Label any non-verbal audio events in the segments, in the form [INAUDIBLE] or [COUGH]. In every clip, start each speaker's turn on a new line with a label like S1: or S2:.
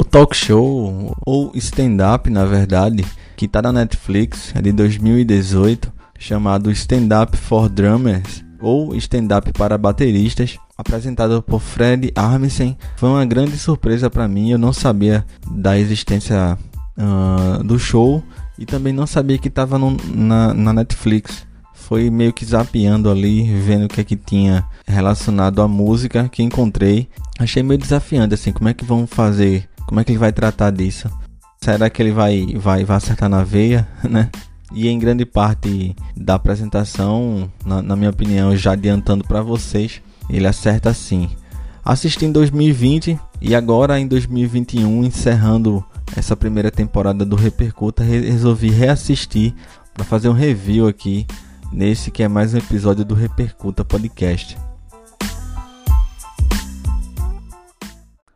S1: O talk show, ou stand-up na verdade, que está na Netflix, é de 2018, chamado Stand Up for Drummers, ou Stand Up para Bateristas, apresentado por Fred Armisen. Foi uma grande surpresa para mim, eu não sabia da existência uh, do show e também não sabia que estava na, na Netflix foi meio que zapeando ali, vendo o que é que tinha relacionado à música que encontrei. Achei meio desafiante assim, como é que vão fazer como é que ele vai tratar disso? Será que ele vai, vai, vai acertar na veia, [LAUGHS] né? E em grande parte da apresentação, na, na minha opinião, já adiantando para vocês, ele acerta sim. Assisti em 2020 e agora em 2021, encerrando essa primeira temporada do Repercuta, resolvi reassistir para fazer um review aqui nesse que é mais um episódio do Repercuta Podcast.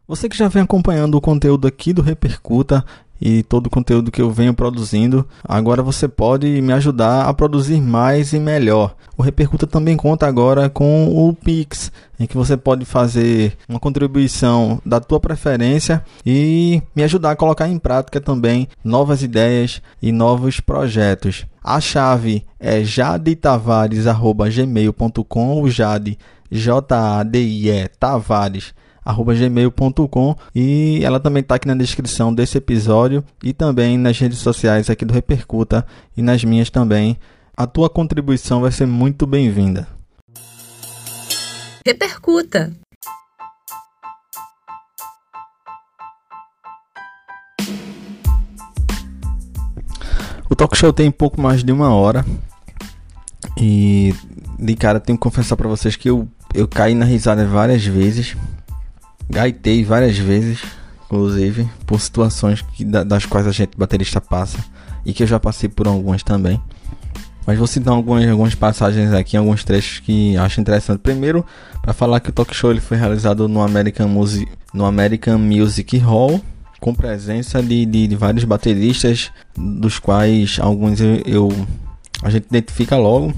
S1: Você que já vem acompanhando o conteúdo aqui do Repercuta e todo o conteúdo que eu venho produzindo, agora você pode me ajudar a produzir mais e melhor. O Repercuta também conta agora com o Pix, em que você pode fazer uma contribuição da tua preferência e me ajudar a colocar em prática também novas ideias e novos projetos. A chave é jadetavares@gmail.com, o Jade J A D I E Tavares gmail.com e ela também está aqui na descrição desse episódio e também nas redes sociais aqui do Repercuta e nas minhas também. A tua contribuição vai ser muito bem-vinda.
S2: Repercuta!
S1: O talk show tem pouco mais de uma hora e de cara tenho que confessar para vocês que eu, eu caí na risada várias vezes gaitei várias vezes, inclusive, por situações que, das quais a gente baterista passa e que eu já passei por algumas também. Mas vou citar algumas, algumas passagens aqui, alguns trechos que acho interessante. Primeiro, para falar que o talk show ele foi realizado no American Music, no American Music Hall, com presença de, de, de vários bateristas, dos quais alguns eu, eu, a gente identifica logo.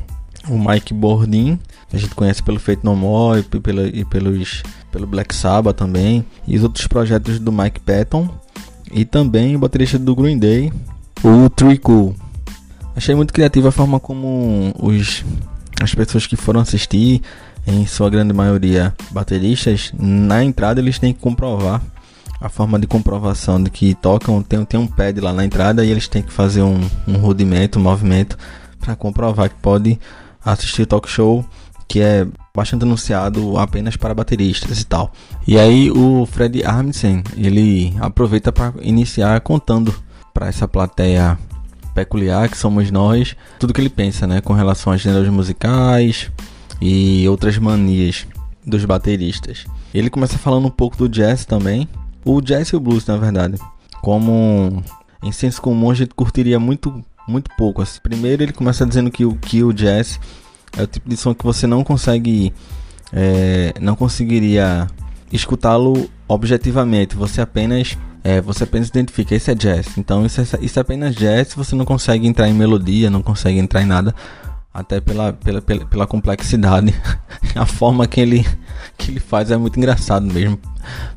S1: O Mike Bordin, que a gente conhece pelo Feito No More e, e pelos pelo Black Sabbath também, e os outros projetos do Mike Patton, e também o baterista do Green Day, o Trico. Achei muito criativa a forma como os, as pessoas que foram assistir, em sua grande maioria bateristas, na entrada eles têm que comprovar a forma de comprovação de que tocam, tem, tem um pad lá na entrada e eles têm que fazer um, um rudimento, um movimento para comprovar que pode assistir talk show que é bastante anunciado apenas para bateristas e tal. E aí o Fred Armisen, ele aproveita para iniciar contando para essa plateia peculiar que somos nós, tudo que ele pensa, né, com relação a gêneros musicais e outras manias dos bateristas. Ele começa falando um pouco do jazz também, o jazz e o blues, na verdade, como em senso comum a gente curtiria muito muito pouco. Assim. Primeiro ele começa dizendo que o que o jazz é o tipo de som que você não consegue. É, não conseguiria escutá-lo objetivamente. Você apenas. É, você apenas identifica, esse é jazz. Então isso é, isso é apenas jazz. Você não consegue entrar em melodia, não consegue entrar em nada. Até pela, pela, pela, pela complexidade. [LAUGHS] A forma que ele, que ele faz é muito engraçado mesmo.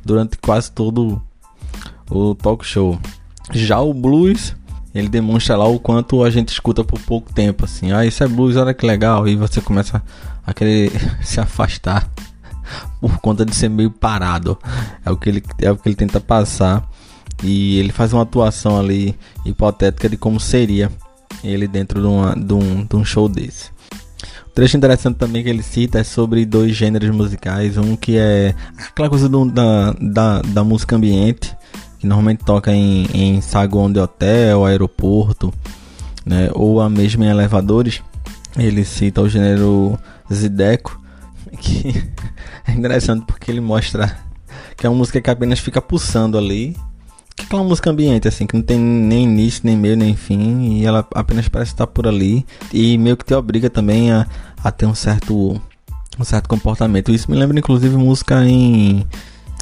S1: Durante quase todo o talk show. Já o blues ele demonstra lá o quanto a gente escuta por pouco tempo, assim, ah, isso é blues, olha que legal, e você começa a querer [LAUGHS] se afastar [LAUGHS] por conta de ser meio parado. É o que ele, é o que ele tenta passar. E ele faz uma atuação ali hipotética de como seria ele dentro de, uma, de, um, de um show desse. O trecho interessante também que ele cita é sobre dois gêneros musicais. Um que é aquela coisa do, da, da, da música ambiente, que normalmente toca em, em saguão de hotel, aeroporto, né, ou a mesma em elevadores. Ele cita o gênero Zideco, [LAUGHS] que é interessante porque ele mostra que é uma música que apenas fica pulsando ali. Que é aquela música ambiente, assim, que não tem nem início, nem meio, nem fim, e ela apenas parece estar por ali. E meio que te obriga também a, a ter um certo, um certo comportamento. Isso me lembra, inclusive, música em,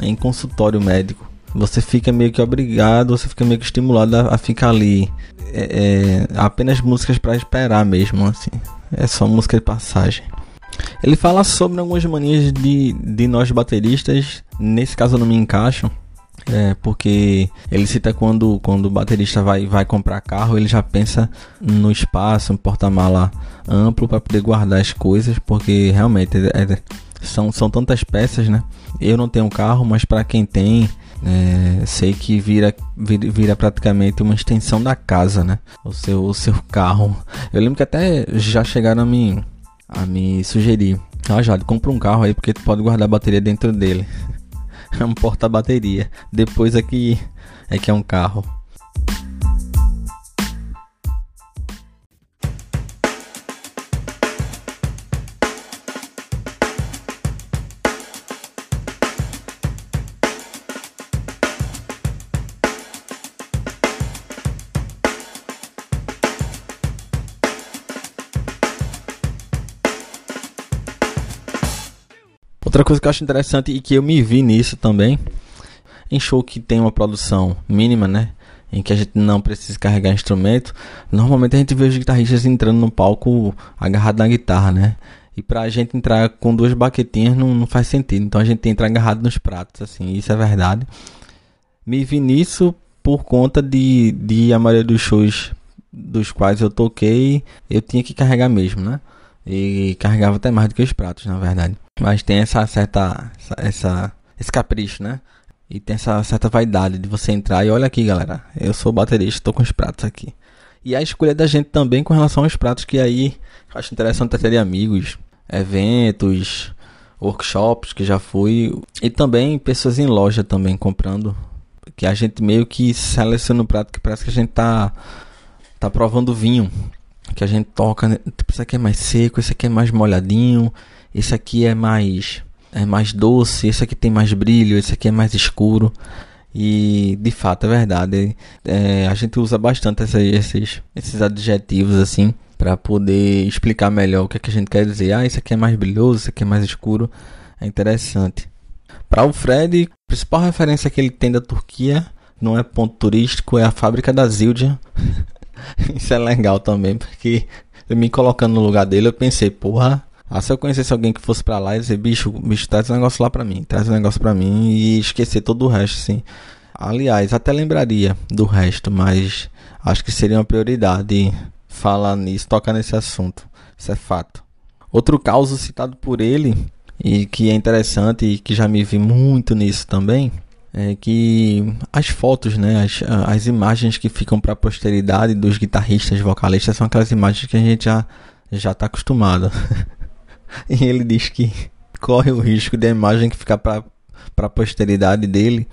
S1: em consultório médico você fica meio que obrigado, você fica meio que estimulado a, a ficar ali. É, é, apenas músicas para esperar mesmo, assim. É só música de passagem. Ele fala sobre algumas manias de, de nós bateristas, nesse caso eu não me encaixo. É, porque ele cita quando, quando o baterista vai, vai comprar carro, ele já pensa no espaço, um porta-mala amplo para poder guardar as coisas, porque realmente é, é, são, são tantas peças, né? Eu não tenho carro, mas para quem tem, é, sei que vira, vira, vira, praticamente uma extensão da casa, né? O seu, o seu carro. Eu lembro que até já chegaram a me, a me sugerir. Ah, Jade, compra um carro aí porque tu pode guardar a bateria dentro dele. [LAUGHS] é um porta-bateria. Depois é que, é que é um carro. Outra coisa que eu acho interessante e que eu me vi nisso também, em show que tem uma produção mínima, né? Em que a gente não precisa carregar instrumento, normalmente a gente vê os guitarristas entrando no palco agarrado na guitarra, né? E pra gente entrar com duas baquetinhas não, não faz sentido. Então a gente entra agarrado nos pratos, assim, isso é verdade. Me vi nisso por conta de, de a maioria dos shows dos quais eu toquei, eu tinha que carregar mesmo, né? E carregava até mais do que os pratos, na verdade. Mas tem essa certa. Essa, essa, esse capricho, né? E tem essa certa vaidade de você entrar e olha aqui, galera. Eu sou baterista, tô com os pratos aqui. E a escolha da gente também com relação aos pratos, que aí acho interessante ter amigos, eventos, workshops que já fui. E também pessoas em loja também comprando. Que a gente meio que seleciona o prato que parece que a gente tá, tá provando vinho. Que a gente toca, tipo, isso aqui é mais seco, esse aqui é mais molhadinho esse aqui é mais é mais doce, esse aqui tem mais brilho, esse aqui é mais escuro. E de fato é verdade. É, a gente usa bastante essa, esses, esses adjetivos assim para poder explicar melhor o que, é que a gente quer dizer. Ah, esse aqui é mais brilhoso, esse aqui é mais escuro. É interessante. Para o Fred, a principal referência que ele tem da Turquia não é ponto turístico, é a fábrica da Zildjian. [LAUGHS] Isso é legal também, porque me colocando no lugar dele, eu pensei, porra, ah, se eu conhecesse alguém que fosse para lá e dizer, bicho, bicho, traz um negócio lá pra mim, traz um negócio pra mim e esquecer todo o resto, assim. Aliás, até lembraria do resto, mas acho que seria uma prioridade falar nisso, tocar nesse assunto. Isso é fato. Outro caso citado por ele, e que é interessante e que já me vi muito nisso também, é que as fotos, né, as, as imagens que ficam para a posteridade dos guitarristas, vocalistas, são aquelas imagens que a gente já já está acostumado. [LAUGHS] [LAUGHS] E ele diz que [LAUGHS] corre o risco de a imagem que ficar para a posteridade dele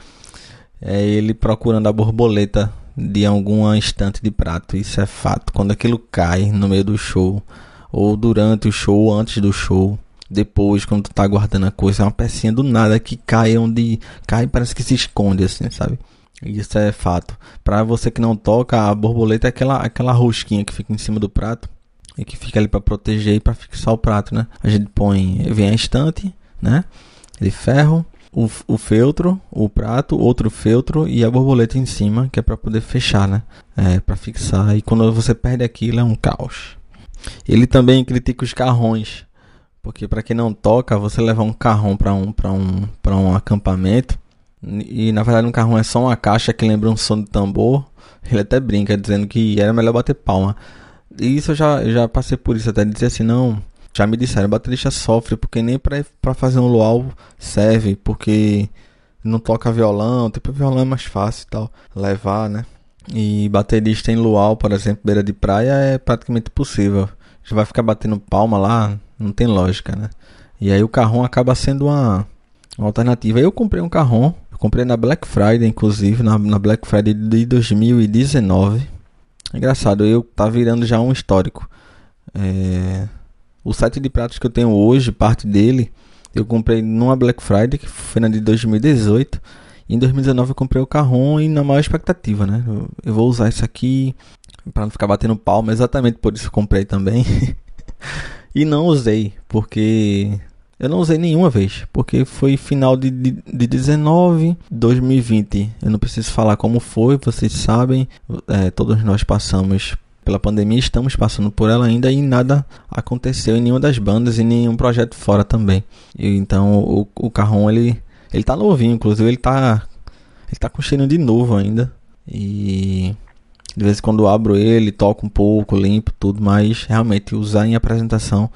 S1: é ele procurando a borboleta de alguma instante de prato. Isso é fato. Quando aquilo cai no meio do show, ou durante o show, ou antes do show, depois, quando tu tá guardando a coisa, é uma pecinha do nada que cai onde cai parece que se esconde, assim, sabe? Isso é fato. Para você que não toca, a borboleta é aquela, aquela rosquinha que fica em cima do prato e que fica ali para proteger e para fixar o prato, né? A gente põe, vem a estante, né? De ferro, o, o feltro, o prato, outro feltro e a borboleta em cima, que é para poder fechar, né? É, para fixar. E quando você perde aquilo é um caos. Ele também critica os carrões, porque para quem não toca, você levar um carrão para um para um para um acampamento e na verdade um carrão é só uma caixa que lembra um som de tambor. Ele até brinca dizendo que era melhor bater palma. E isso eu já, já passei por isso, até dizer assim, não. Já me disseram, baterista sofre porque nem pra fazer um luau serve, porque não toca violão, tipo violão é mais fácil e tal, levar, né? E baterista em luau, por exemplo, beira de praia é praticamente possível. Já vai ficar batendo palma lá, não tem lógica, né? E aí o carrão acaba sendo uma, uma alternativa. Eu comprei um carrão, eu comprei na Black Friday, inclusive, na, na Black Friday de 2019. Engraçado, eu tá virando já um histórico. É... O site de pratos que eu tenho hoje, parte dele, eu comprei numa Black Friday, que foi na de 2018. E em 2019 eu comprei o Carron e na maior expectativa, né? Eu, eu vou usar isso aqui para não ficar batendo palma, exatamente por isso eu comprei também. [LAUGHS] e não usei, porque eu não usei nenhuma vez, porque foi final de, de, de 19, 2020. Eu não preciso falar como foi, vocês sabem, é, todos nós passamos pela pandemia, estamos passando por ela ainda e nada aconteceu em nenhuma das bandas e nenhum projeto fora também. E, então o, o Carron ele, ele tá novinho, inclusive ele tá Ele tá com cheiro de novo ainda. E de vez em quando abro ele, toco um pouco, limpo tudo, mas realmente usar em apresentação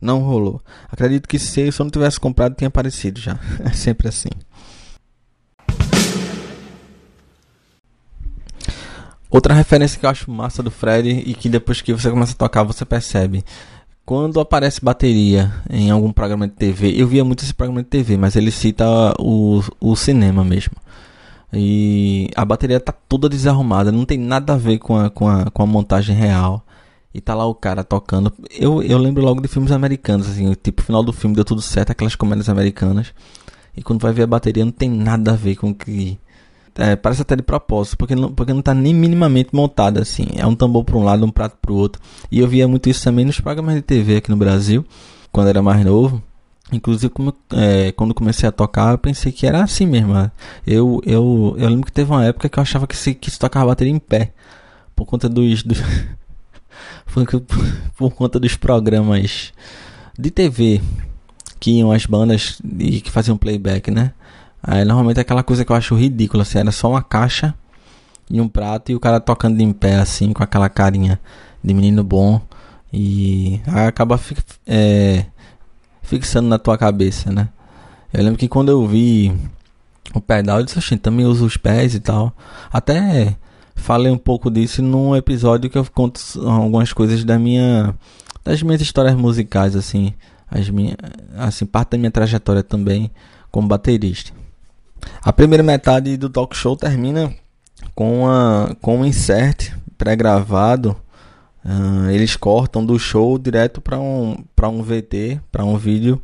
S1: não rolou. Acredito que se eu não tivesse comprado, tinha aparecido já. [LAUGHS] É sempre assim. Outra referência que eu acho massa do Fred e que depois que você começa a tocar você percebe. Quando aparece bateria em algum programa de TV, eu via muito esse programa de TV, mas ele cita o, o cinema mesmo. E a bateria tá toda desarrumada, não tem nada a ver com a, com a, com a montagem real. E tá lá o cara tocando. Eu, eu lembro logo de filmes americanos, assim, tipo, final do filme deu tudo certo, aquelas comédias americanas. E quando vai ver a bateria não tem nada a ver com o que é, parece até de propósito, porque não, porque não tá nem minimamente montada assim. É um tambor para um lado, um prato para o outro. E eu via muito isso também nos programas de TV aqui no Brasil, quando era mais novo. Inclusive, como, é, quando comecei a tocar, eu pensei que era assim mesmo. Eu, eu, eu lembro que teve uma época que eu achava que se, que se tocava bateria em pé, por conta dos. dos [LAUGHS] por conta dos programas de TV que iam as bandas e que faziam playback, né? Aí normalmente é aquela coisa que eu acho ridícula, assim, era só uma caixa e um prato e o cara tocando em pé, assim, com aquela carinha de menino bom. E aí acaba fi é, fixando na tua cabeça, né? Eu lembro que quando eu vi o pedal, eu disse, também uso os pés e tal. Até falei um pouco disso num episódio que eu conto algumas coisas da minha das minhas histórias musicais assim, as minhas assim, parte da minha trajetória também como baterista. A primeira metade do talk show termina com, a, com um insert pré-gravado. Uh, eles cortam do show direto para um, um VT, para um vídeo,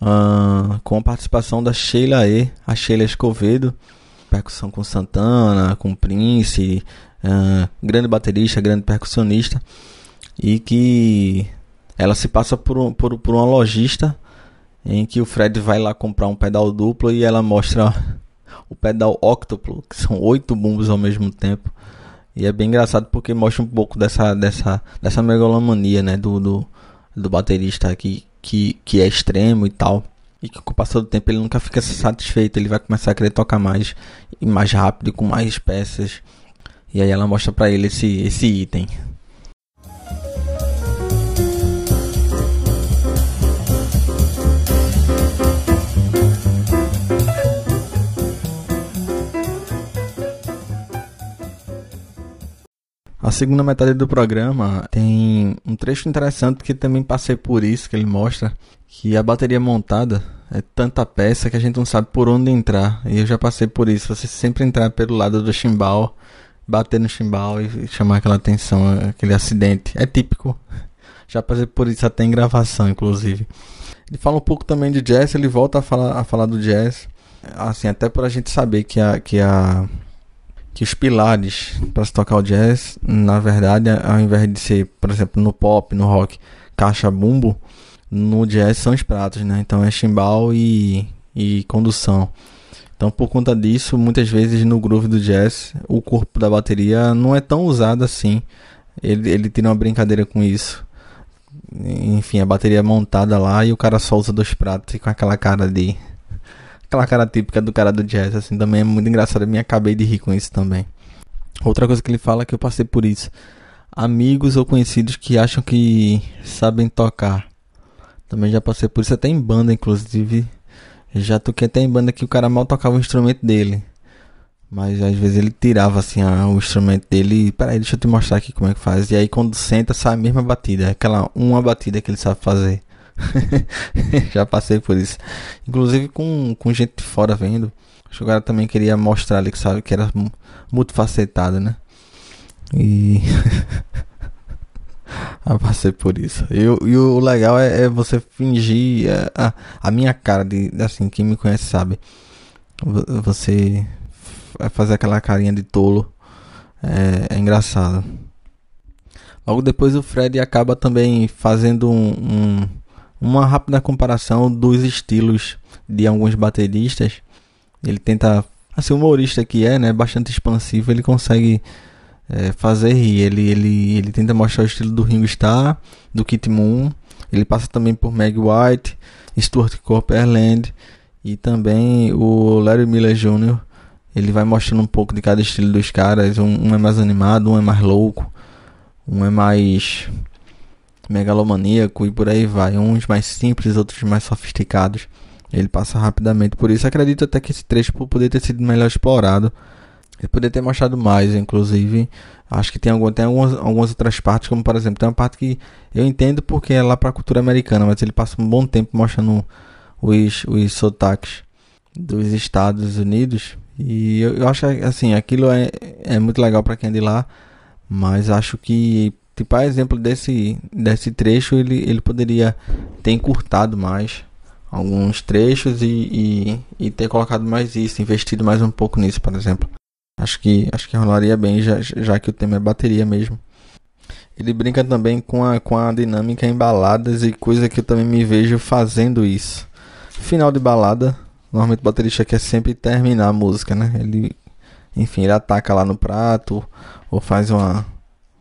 S1: uh, com a participação da Sheila E, a Sheila Escovedo, percussão com Santana, com Prince, uh, grande baterista, grande percussionista, e que ela se passa por, um, por, por uma lojista em que o Fred vai lá comprar um pedal duplo e ela mostra o pedal octuplo, que são oito bumbos ao mesmo tempo. E é bem engraçado porque mostra um pouco dessa dessa dessa megalomania, né, do, do, do baterista aqui que, que é extremo e tal. E que com o passar do tempo ele nunca fica satisfeito, ele vai começar a querer tocar mais e mais rápido com mais peças. E aí ela mostra para ele esse esse item. A segunda metade do programa tem um trecho interessante que também passei por isso, que ele mostra que a bateria montada é tanta peça que a gente não sabe por onde entrar. E eu já passei por isso. Você sempre entrar pelo lado do chimbal, bater no chimbal e chamar aquela atenção, aquele acidente. É típico. Já passei por isso até em gravação, inclusive. Ele fala um pouco também de jazz, ele volta a falar, a falar do jazz. Assim, até por a gente saber que a, que a que os pilares para se tocar o jazz, na verdade, ao invés de ser, por exemplo, no pop, no rock, caixa bumbo, no jazz são os pratos, né? Então é chimbal e, e condução. Então, por conta disso, muitas vezes no groove do jazz, o corpo da bateria não é tão usado assim. Ele, ele tira uma brincadeira com isso. Enfim, a bateria é montada lá e o cara só usa dois pratos e com aquela cara de aquela cara típica do cara do jazz, assim, também é muito engraçado. Eu me acabei de rir com isso também. Outra coisa que ele fala é que eu passei por isso. Amigos ou conhecidos que acham que sabem tocar. Também já passei por isso até em banda, inclusive. Já toquei até em banda que o cara mal tocava o instrumento dele. Mas às vezes ele tirava assim o instrumento dele e peraí, deixa eu te mostrar aqui como é que faz. E aí quando senta sai a mesma batida, aquela uma batida que ele sabe fazer. [LAUGHS] Já passei por isso. Inclusive com, com gente de fora vendo. Acho que o cara também queria mostrar ali que sabe que era muito facetado, né? E. Eu [LAUGHS] passei por isso. E, e o legal é, é você fingir a, é, a, a, minha cara de assim, quem me conhece sabe. Você fazer aquela carinha de tolo. É, é engraçado. Logo depois o Fred acaba também fazendo um, um uma rápida comparação dos estilos de alguns bateristas. Ele tenta, assim, humorista que é, né, bastante expansivo, ele consegue é, fazer rir. Ele, ele, ele tenta mostrar o estilo do Ringo Starr, do Kit Moon. Ele passa também por Meg White, Stuart Copeland e também o Larry Miller Jr. ele vai mostrando um pouco de cada estilo dos caras. Um, um é mais animado, um é mais louco, um é mais megalomaníaco e por aí vai. Uns mais simples, outros mais sofisticados. Ele passa rapidamente. Por isso acredito até que esse trecho poderia ter sido melhor explorado. Ele poderia ter mostrado mais, inclusive. Acho que tem, algum, tem algumas, algumas outras partes, como por exemplo, tem uma parte que eu entendo porque é lá para a cultura americana, mas ele passa um bom tempo mostrando os, os sotaques dos Estados Unidos. E eu, eu acho assim, aquilo é, é muito legal para quem é de lá, mas acho que, tipo, a exemplo desse, desse trecho, ele, ele poderia ter encurtado mais alguns trechos e, e, e ter colocado mais isso, investido mais um pouco nisso, por exemplo. Acho que acho que rolaria bem, já, já que o tema é bateria mesmo. Ele brinca também com a, com a dinâmica em baladas e coisa que eu também me vejo fazendo isso. Final de balada, normalmente o baterista quer sempre terminar a música, né? Ele, enfim, ele ataca lá no prato ou faz uma,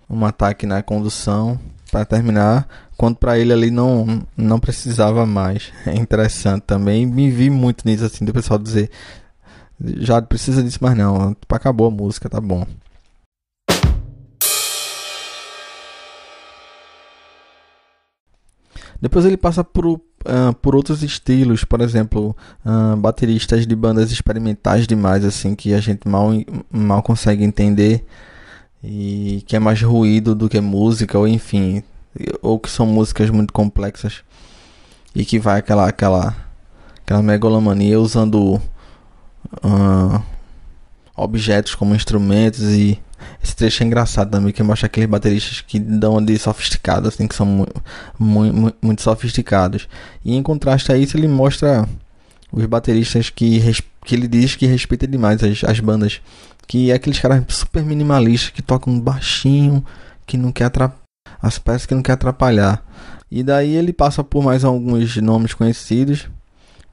S1: um ataque na condução para terminar, quando para ele ali não não precisava mais. [LAUGHS] É interessante também. Me vi muito nisso assim do pessoal dizer já precisa disso mais não. Tipo, acabou a música, tá bom. Depois ele passa por, uh, por outros estilos, por exemplo, uh, bateristas de bandas experimentais demais, assim, que a gente mal, mal consegue entender e que é mais ruído do que música, ou enfim, ou que são músicas muito complexas e que vai aquela aquela aquela megalomania usando uh, objetos como instrumentos e esse trecho é engraçado também, que mostra aqueles bateristas que dão de sofisticados, assim, que são muito, muito, muito sofisticados. E em contraste a isso, ele mostra os bateristas que, que ele diz que respeita demais as, as bandas. Que é aqueles caras super minimalistas que tocam baixinho, que não quer atrapalhar. As peças que não quer atrapalhar. E daí ele passa por mais alguns nomes conhecidos,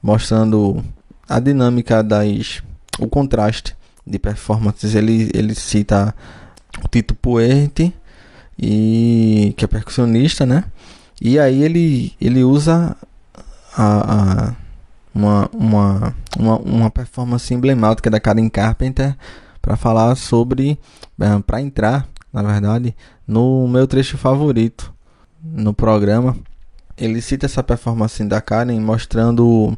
S1: mostrando a dinâmica das. o contraste de performances. Ele, ele cita o Tito Puente, e, que é percussionista, né? E aí ele, ele usa a, a uma, uma, uma, uma performance emblemática da Karen Carpenter para falar sobre. Eh, para entrar, na verdade, no meu trecho favorito no programa. Ele cita essa performance da Karen mostrando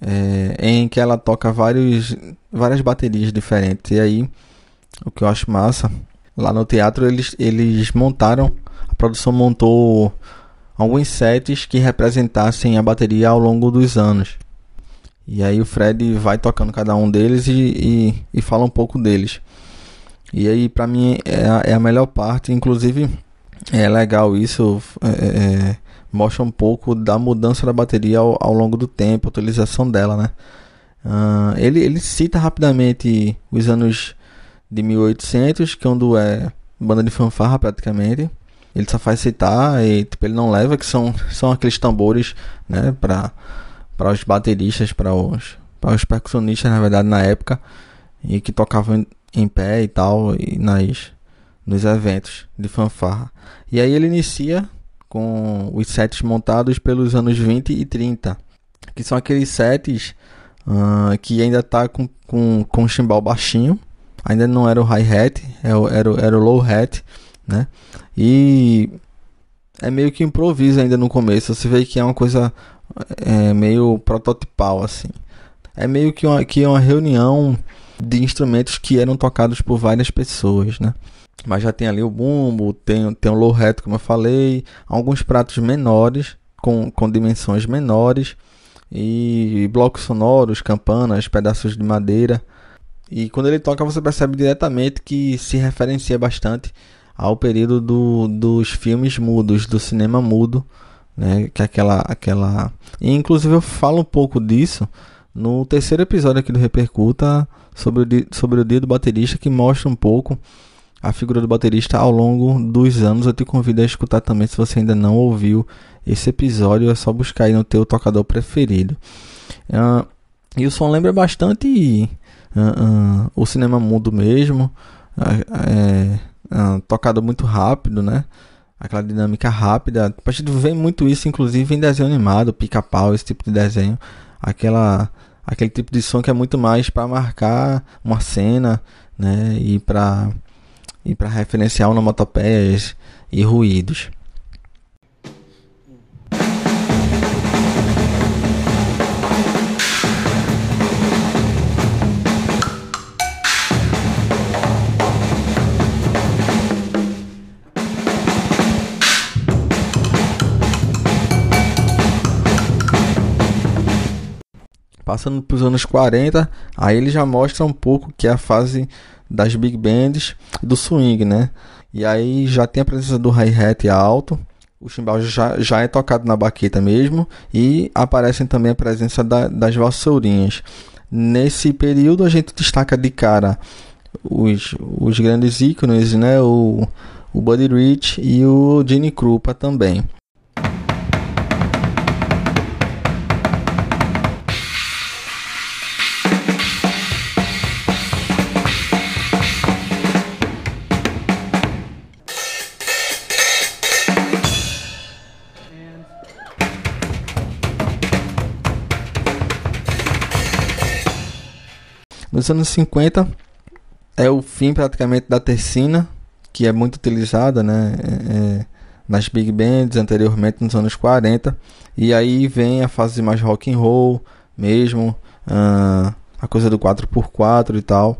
S1: é, em que ela toca vários, várias baterias diferentes. E aí, o que eu acho massa, lá no teatro eles, eles montaram, a produção montou alguns sets que representassem a bateria ao longo dos anos. E aí o Fred vai tocando cada um deles e, e, e fala um pouco deles. E aí para mim é a, é a melhor parte, inclusive é legal isso. É, é, mostra um pouco da mudança da bateria ao, ao longo do tempo, a utilização dela, né? Uh, ele, ele cita rapidamente os anos de 1800, que é quando é banda de fanfarra praticamente. Ele só faz citar e tipo, ele não leva, que são, são aqueles tambores né, para os bateristas, para os, os percussionistas, na verdade, na época, e que tocavam em, em pé e tal, e nas, nos eventos de fanfarra. E aí ele inicia com os sets montados pelos anos 20 e 30, que são aqueles sets uh, que ainda tá com, com, com chimbal baixinho, ainda não era o hi-hat, era, é era, era o low-hat, né? E é meio que improviso ainda no começo, você vê que é uma coisa é, meio prototipal assim. É meio que uma, que uma reunião de instrumentos que eram tocados por várias pessoas, né? Mas já tem ali o bumbo, tem, tem o hat, como eu falei, alguns pratos menores, com, com dimensões menores, e blocos sonoros, campanas, pedaços de madeira. E quando ele toca, você percebe diretamente que se referencia bastante ao período do, dos filmes mudos, do cinema mudo, né? Que é aquela, aquela. E, inclusive eu falo um pouco disso no terceiro episódio aqui do Repercuta sobre o, sobre o dia do baterista, que mostra um pouco a figura do baterista ao longo dos anos. Eu te convido a escutar também se você ainda não ouviu esse episódio, é só buscar aí no teu tocador preferido. Uh, e o som lembra bastante uh, uh, o cinema mudo mesmo, é, tocado muito rápido, né? Aquela dinâmica rápida. A gente vê muito isso, inclusive em desenho animado, pica-pau, esse tipo de desenho. Aquela aquele tipo de som que é muito mais para marcar uma cena, né, e para e para referenciar onomatopeias e ruídos. Passando para os anos 40, aí ele já mostra um pouco que é a fase das big bands do swing, né? E aí já tem a presença do hi-hat alto, o chimbal já, já é tocado na baqueta mesmo e aparecem também a presença da, das vassourinhas. Nesse período a gente destaca de cara os, os grandes ícones, né? O, o Buddy Rich e o Gene Krupa também. Nos anos 50 é o fim praticamente da tercina, que é muito utilizada né, é, é, nas big bands anteriormente nos anos 40. E aí vem a fase mais rock and roll mesmo, uh, a coisa do 4x4 e tal.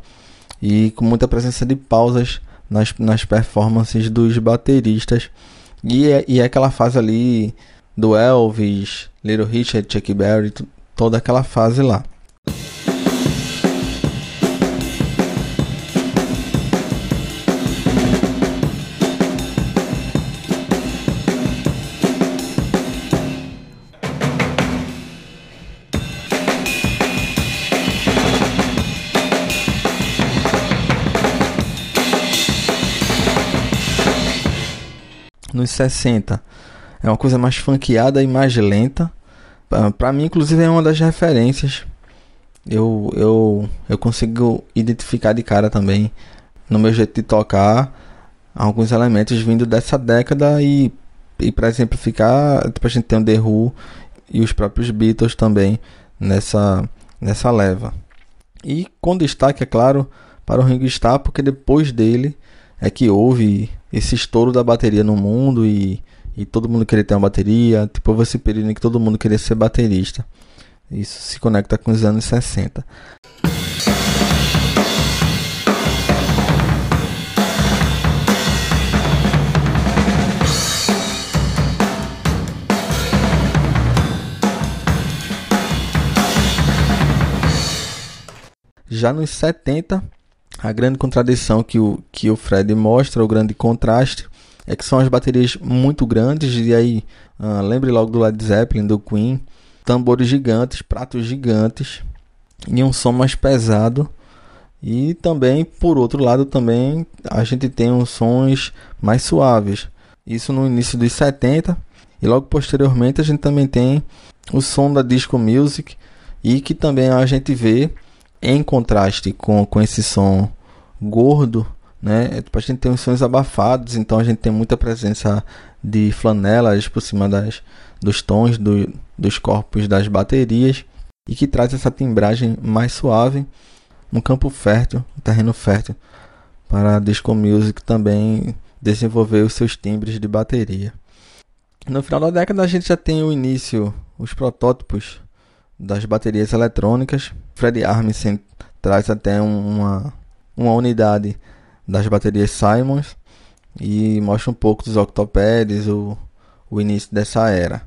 S1: E com muita presença de pausas nas, nas performances dos bateristas. E é, e é aquela fase ali do Elvis, Little Richard, Chuck Berry, toda aquela fase lá. 60 é uma coisa mais funkeada e mais lenta. Para mim, inclusive, é uma das referências. Eu, eu, eu consigo identificar de cara também no meu jeito de tocar alguns elementos vindo dessa década e, e para exemplificar, tipo, a gente tem o The Who e os próprios Beatles também nessa, nessa leva. E com destaque, é claro, para o Ringo Starr, porque depois dele é que houve esse estouro da bateria no mundo e, e todo mundo queria ter uma bateria. Tipo, houve esse período em que todo mundo queria ser baterista. Isso se conecta com os anos 60. Já nos 70, a grande contradição que o, que o Fred mostra, o grande contraste, é que são as baterias muito grandes, e aí uh, lembre logo do Led Zeppelin, do Queen, tambores gigantes, pratos gigantes, e um som mais pesado. E também, por outro lado, também a gente tem uns sons mais suaves. Isso no início dos 70 e logo posteriormente a gente também tem o som da disco music e que também a gente vê em contraste com, com esse som gordo, né? É, tipo, a gente tem os sons abafados, então a gente tem muita presença de flanelas por cima das, dos tons do, dos corpos das baterias e que traz essa timbragem mais suave, um campo fértil, um terreno fértil para a disco music também desenvolver os seus timbres de bateria. No final da década a gente já tem o início, os protótipos das baterias eletrônicas. Fred Armisen traz até uma, uma unidade das baterias Simons e mostra um pouco dos octopads, o, o início dessa era.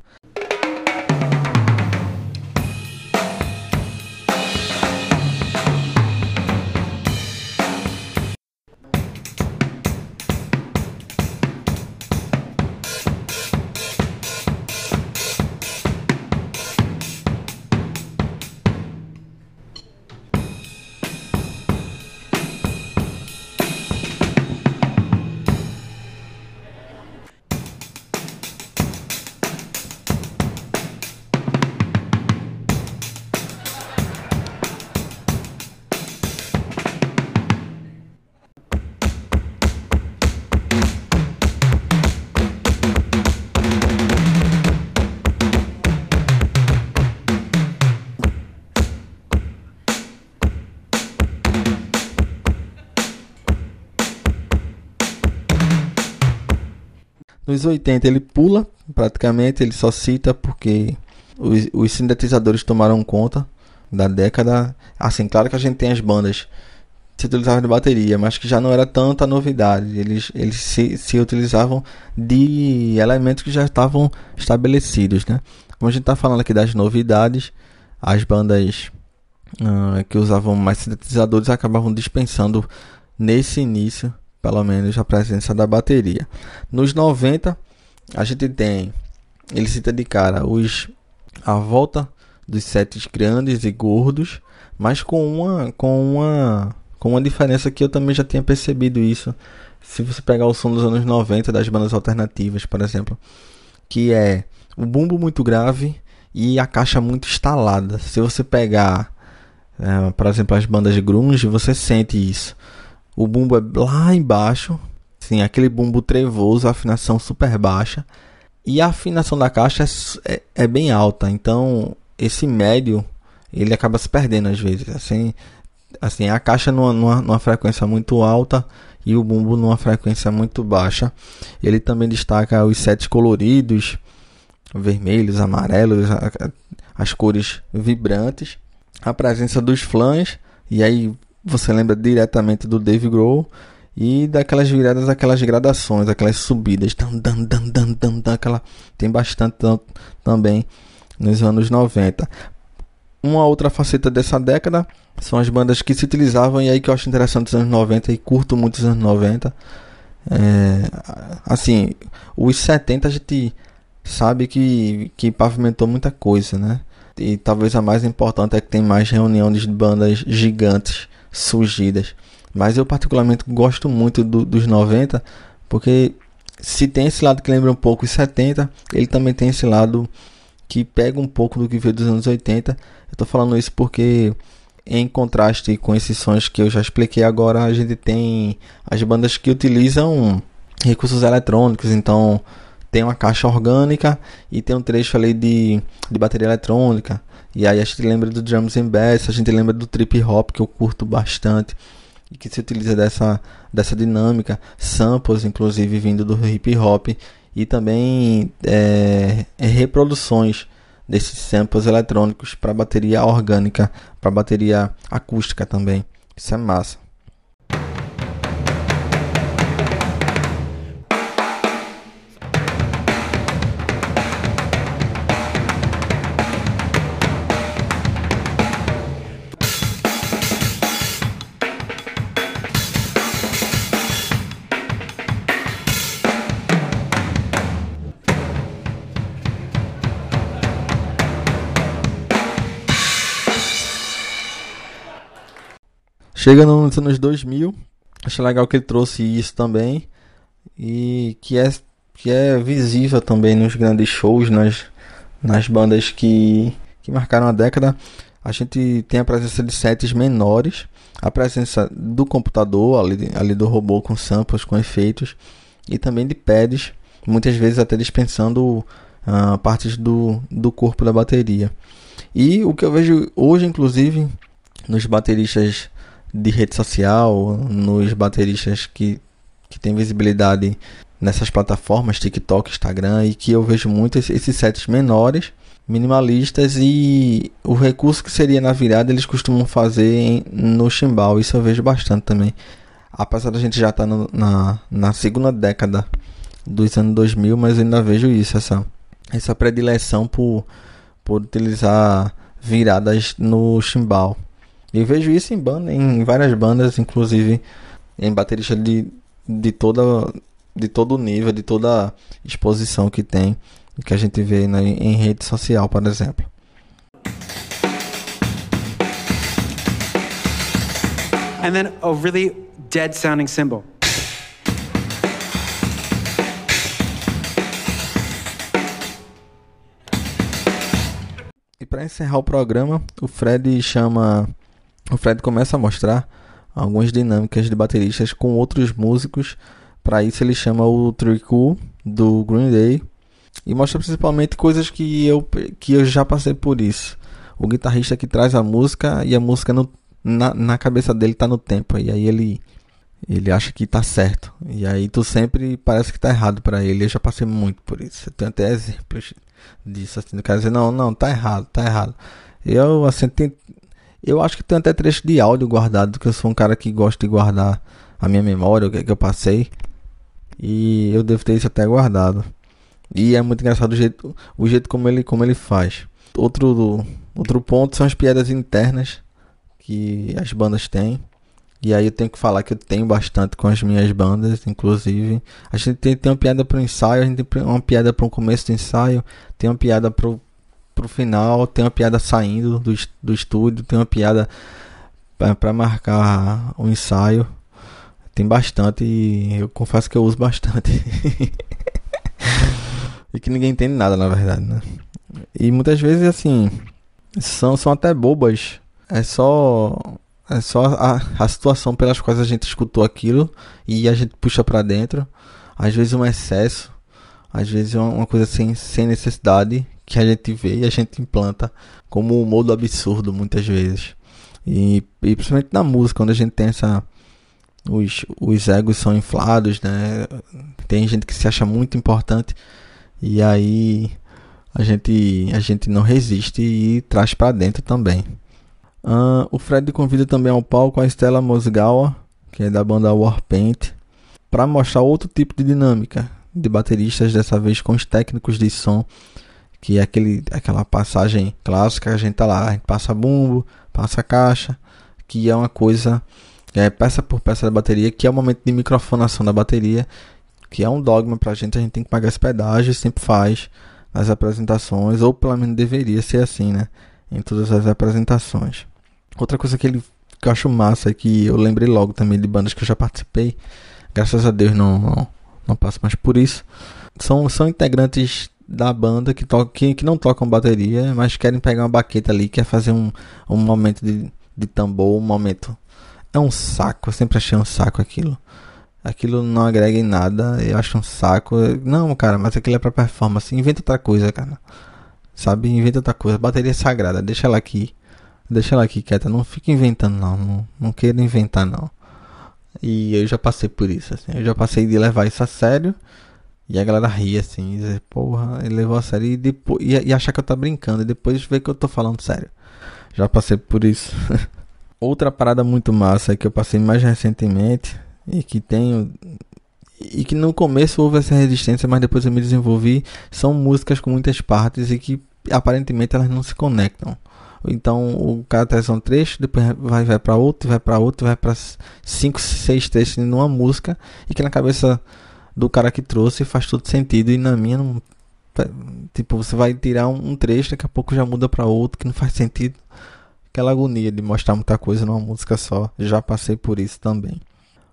S1: 80 ele pula, praticamente, ele só cita porque os, os sintetizadores tomaram conta da década. Assim, claro que a gente tem as bandas se utilizavam de bateria, mas que já não era tanta novidade. Eles, eles se, se utilizavam de elementos que já estavam estabelecidos, né? Como a gente está falando aqui das novidades, as bandas uh, que usavam mais sintetizadores acabavam dispensando nesse início, pelo menos, a presença da bateria. Nos 90, a gente tem, ele cita de cara, os a volta dos sets grandes e gordos, mas com uma com uma com uma diferença que eu também já tinha percebido isso. Se você pegar o som dos anos 90 das bandas alternativas, por exemplo, que é o bumbo muito grave e a caixa muito instalada. Se você pegar, é, por exemplo, as bandas de grunge, você sente isso. O bumbo é lá embaixo, sim, aquele bumbo trevoso, afinação super baixa, e a afinação da caixa é, é, é bem alta. Então, esse médio ele acaba se perdendo às vezes. Assim, assim a caixa numa, numa, numa, frequência muito alta e o bumbo numa frequência muito baixa. Ele também destaca os sets coloridos, vermelhos, amarelos, as cores vibrantes, a presença dos flãs e aí você lembra diretamente do Dave Grohl e daquelas viradas, aquelas gradações, aquelas subidas, dan, dan, dan, dan, dan, dan, aquela tem bastante também nos anos 90. Uma outra faceta dessa década são as bandas que se utilizavam, e aí que eu acho interessante dos anos 90 e curto muito os anos 90. É, assim, os 70 a gente sabe que, que pavimentou muita coisa, né? E talvez a mais importante é que tem mais reuniões de bandas gigantes surgidas. Mas eu particularmente gosto muito do, dos 90, porque se tem esse lado que lembra um pouco os 70, ele também tem esse lado que pega um pouco do que veio dos anos 80. Eu tô falando isso porque em contraste com esses sons que eu já expliquei agora, a gente tem as bandas que utilizam recursos eletrônicos, então tem uma caixa orgânica e tem um trecho ali de, de bateria eletrônica. E aí a gente lembra do drums and bass, a gente lembra do trip hop que eu curto bastante e que se utiliza dessa, dessa dinâmica, samples inclusive vindo do hip hop e também é, reproduções desses samples eletrônicos para bateria orgânica, para bateria acústica também. Isso é massa. Chegando nos anos 2000, acho legal que ele trouxe isso também e que é que é visível também nos grandes shows, nas, nas bandas que, que marcaram a década. A gente tem a presença de sets menores, a presença do computador, ali, ali do robô com samples, com efeitos, e também de pads, muitas vezes até dispensando uh, partes do, do corpo da bateria. E o que eu vejo hoje, inclusive, nos bateristas de rede social, nos bateristas que, que têm visibilidade nessas plataformas, TikTok, Instagram, e que eu vejo muito esses sets menores, minimalistas, e o recurso que seria na virada eles costumam fazer no chimbal, isso eu vejo bastante também. Apesar da gente já estar tá na, na segunda década dos anos 2000, mas eu ainda vejo isso, essa, essa predileção por, por utilizar viradas no chimbal. E vejo isso em banda, em várias bandas, inclusive em baterista de, de toda de todo o nível, de toda exposição que tem, que a gente vê na, em rede social, por exemplo. And then a really dead sounding cymbal. E para encerrar o programa, o Fred chama o Fred começa a mostrar algumas dinâmicas de bateristas com outros músicos. Para isso ele chama o Tricool do Green Day e mostra principalmente coisas que eu, que eu já passei por isso. O guitarrista que traz a música e a música no, na, na cabeça dele está no tempo. E aí ele ele acha que tá certo. E aí tu sempre parece que tá errado para ele. Eu já passei muito por isso. Eu tenho até exemplos disso, assim, do cara dizer, não, não, tá errado, tá errado. Eu, assim, tem, eu acho que tem até trecho de áudio guardado, que eu sou um cara que gosta de guardar a minha memória, o que, é que eu passei. E eu devo ter isso até guardado. E é muito engraçado o jeito, o jeito como ele, como ele faz. Outro, outro ponto são as piadas internas que as bandas têm. E aí eu tenho que falar que eu tenho bastante com as minhas bandas, inclusive. A gente tem, tem uma piada para o ensaio, a gente tem uma piada para o começo do ensaio, tem uma piada para o final, tem uma piada saindo do, do estúdio, tem uma piada para marcar o ensaio. Tem bastante e eu confesso que eu uso bastante. [LAUGHS] e que ninguém entende nada, na verdade, né? E muitas vezes, assim, são, são até bobas. É só é só a, a situação pelas quais a gente escutou aquilo e a gente puxa para dentro. Às vezes um excesso, às vezes uma, uma coisa sem, sem necessidade que a gente vê e a gente implanta como um modo absurdo muitas vezes. E, e principalmente na música, quando a gente tem essa. Os, os egos são inflados, né? Tem gente que se acha muito importante e aí a gente, a gente não resiste e traz para dentro também. Uh, o Fred convida também ao palco a Stella Mosgawa, que é da banda Warpaint, para mostrar outro tipo de dinâmica de bateristas, dessa vez com os técnicos de som, que é aquele, aquela passagem clássica, a gente tá lá, a gente passa bumbo, passa caixa, que é uma coisa, é peça por peça da bateria, que é o momento de microfonação da bateria, que é um dogma pra gente, a gente tem que pagar esse pedágio, sempre faz nas apresentações, ou pelo menos deveria ser assim, né? Em todas as apresentações. Outra coisa que ele que eu acho massa é que eu lembrei logo também de bandas que eu já participei. Graças a Deus não, não, não passo mais por isso. São, são integrantes da banda que, to que, que não tocam bateria, mas querem pegar uma baqueta ali, quer fazer um, um momento de, de tambor, um momento. É um saco, eu sempre achei um saco aquilo. Aquilo não agrega em nada, eu acho um saco. Não, cara, mas aquilo é pra performance. Inventa outra coisa, cara. Sabe? Inventa outra coisa. Bateria é sagrada, deixa ela aqui. Deixa ela aqui quieta, não fica inventando não, não, não queira inventar não. E eu já passei por isso, assim, eu já passei de levar isso a sério e a galera ria assim, e dizer, porra, ele levou a sério e, depois, e, e achar que eu tô brincando e depois ver que eu tô falando sério. Já passei por isso. [LAUGHS] Outra parada muito massa que eu passei mais recentemente e que tenho e que no começo houve essa resistência, mas depois eu me desenvolvi, são músicas com muitas partes e que aparentemente elas não se conectam. Então o cara traz um trecho, depois vai, vai para outro, vai para outro, vai para cinco, seis trechos numa música e que na cabeça do cara que trouxe faz todo sentido. E na minha não tipo você vai tirar um, trecho daqui a pouco já muda para outro que não faz sentido. Aquela agonia de mostrar muita coisa numa música só. Já passei por isso também.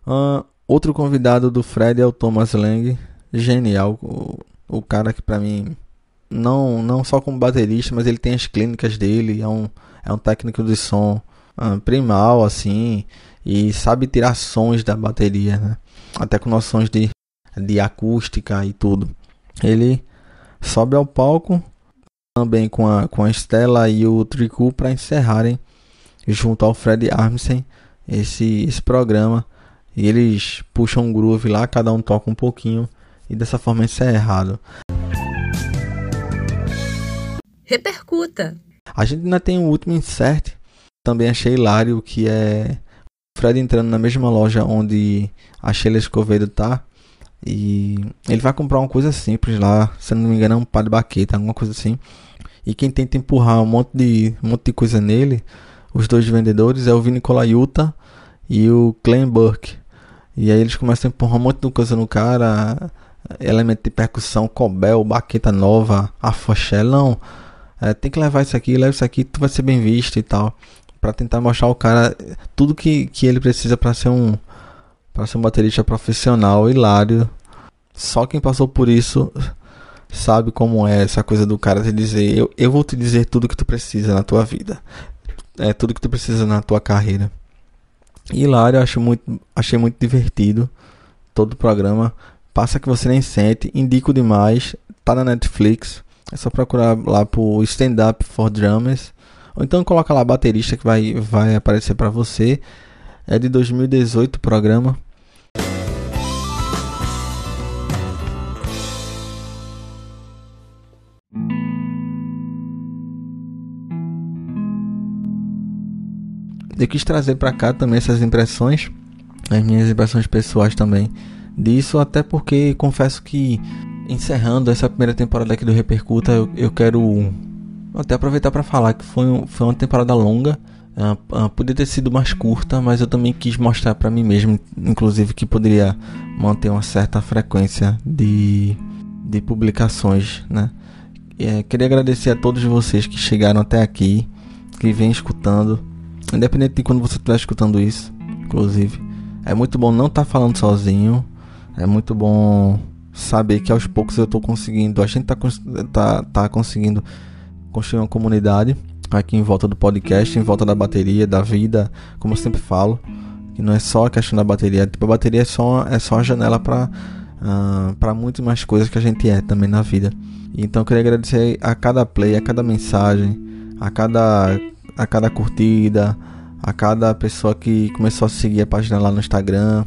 S1: Uh, outro convidado do Fred é o Thomas Lang. Genial. O, o cara que para mim não, não só como baterista, mas ele tem as clínicas dele, é um, é um técnico de som uh, primal, assim, e sabe tirar sons da bateria, né? Até com noções de, de acústica e tudo. Ele sobe ao palco também com a, com a Stella e o Tricu para encerrarem junto ao Fred Armisen esse, esse programa. E eles puxam um groove lá, cada um toca um pouquinho e dessa forma isso é errado
S2: repercuta.
S1: A gente ainda tem o último insert, também achei hilário, que é o Fred entrando na mesma loja onde a Sheila Escovedo tá. E ele vai comprar uma coisa simples lá, se não me engano, é um pá de baqueta, alguma coisa assim. E quem tenta empurrar um monte de, um monte de coisa nele, os dois vendedores, é o Vini Colaiuta e o Clem Burke. E aí eles começam a empurrar um monte de coisa no cara, elemento de percussão, cobel, baqueta nova, afoxelão é, tem que levar isso aqui, leva isso aqui, tu vai ser bem visto e tal. para tentar mostrar ao cara tudo que, que ele precisa para ser um para ser um baterista profissional, hilário. Só quem passou por isso sabe como é essa coisa do cara te dizer, eu, eu vou te dizer tudo que tu precisa na tua vida. É tudo que tu precisa na tua carreira. Hilário, acho muito, achei muito divertido todo o programa. Passa que você nem sente, indico demais, tá na Netflix. É só procurar lá por Stand Up for Drummers. Ou então coloca lá baterista que vai, vai aparecer para você. É de 2018 o programa. Eu quis trazer para cá também essas impressões, as minhas impressões pessoais também disso, até porque confesso que encerrando essa primeira temporada aqui do Repercuta, eu, eu quero até aproveitar para falar que foi, foi uma temporada longa. Uh, uh, podia ter sido mais curta, mas eu também quis mostrar para mim mesmo, inclusive, que poderia manter uma certa frequência de, de publicações, né? É, queria agradecer a todos vocês que chegaram até aqui, que vêm escutando, independente de quando você estiver escutando isso, inclusive. É muito bom não estar tá falando sozinho, é muito bom saber que aos poucos eu estou conseguindo, a gente está tá, tá conseguindo construir uma comunidade aqui em volta do podcast, em volta da bateria, da vida, como eu sempre falo, que não é só a questão da bateria, tipo, a bateria é só, é só a janela para uh, ah, para muito mais coisas que a gente é também na vida. Então eu queria agradecer a cada play, a cada mensagem, a cada a cada curtida, a cada pessoa que começou a seguir a página lá no Instagram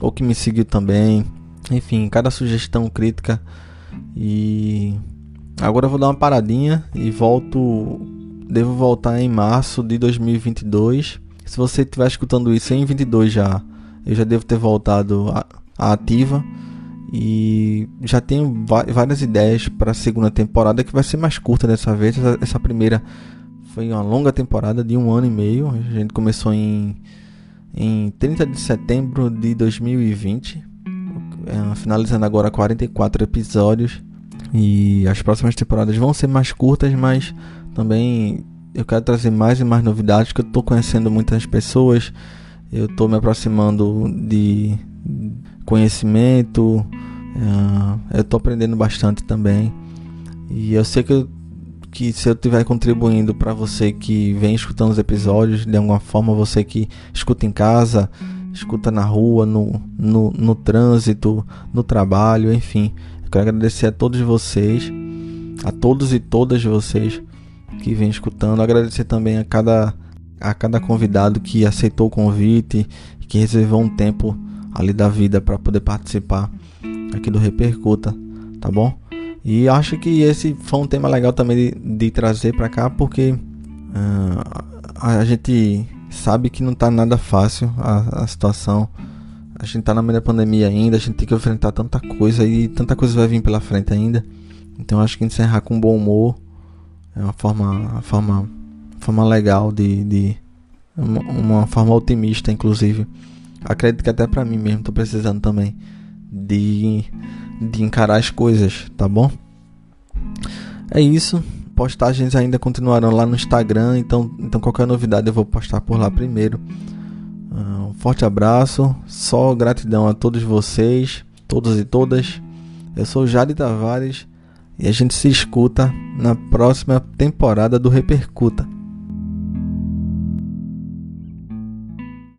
S1: ou que me seguiu também. Enfim, cada sugestão, crítica e Agora eu vou dar uma paradinha e volto. Devo voltar em março de 2022. Se você estiver escutando isso em 22 já, eu já devo ter voltado à ativa. E já tenho várias ideias para a segunda temporada que vai ser mais curta dessa vez. Essa primeira foi uma longa temporada de um ano e meio. A gente começou em, em 30 de setembro de 2020, é, finalizando agora 44 episódios. E as próximas temporadas vão ser mais curtas, mas também eu quero trazer mais e mais novidades, que eu estou conhecendo muitas pessoas, eu estou me aproximando de conhecimento, uh, eu estou aprendendo bastante também. E eu sei que, eu, que se eu estiver contribuindo para você que vem escutando os episódios, de alguma forma, você que escuta em casa, escuta na rua, no, no, no trânsito, no trabalho, enfim, Quero agradecer a todos vocês, a todos e todas vocês que vêm escutando. Agradecer também a cada, a cada convidado que aceitou o convite, que reservou um tempo ali da vida para poder participar aqui do Repercuta, tá bom? E acho que esse foi um tema legal também de, de trazer para cá, porque uh, a gente sabe que não tá nada fácil a, a situação a gente tá na meio da pandemia ainda, a gente tem que enfrentar tanta coisa e tanta coisa vai vir pela frente ainda. Então acho que encerrar com bom humor é uma forma, uma forma, forma legal de, de uma, uma, forma otimista, inclusive. Acredito que até para mim mesmo tô precisando também de, de encarar as coisas, tá bom? É isso. Postagens ainda continuarão lá no Instagram, então, então qualquer novidade eu vou postar por lá primeiro. Um forte abraço, só gratidão a todos vocês, todos e todas. Eu sou Jade Tavares e a gente se escuta na próxima temporada do Repercuta.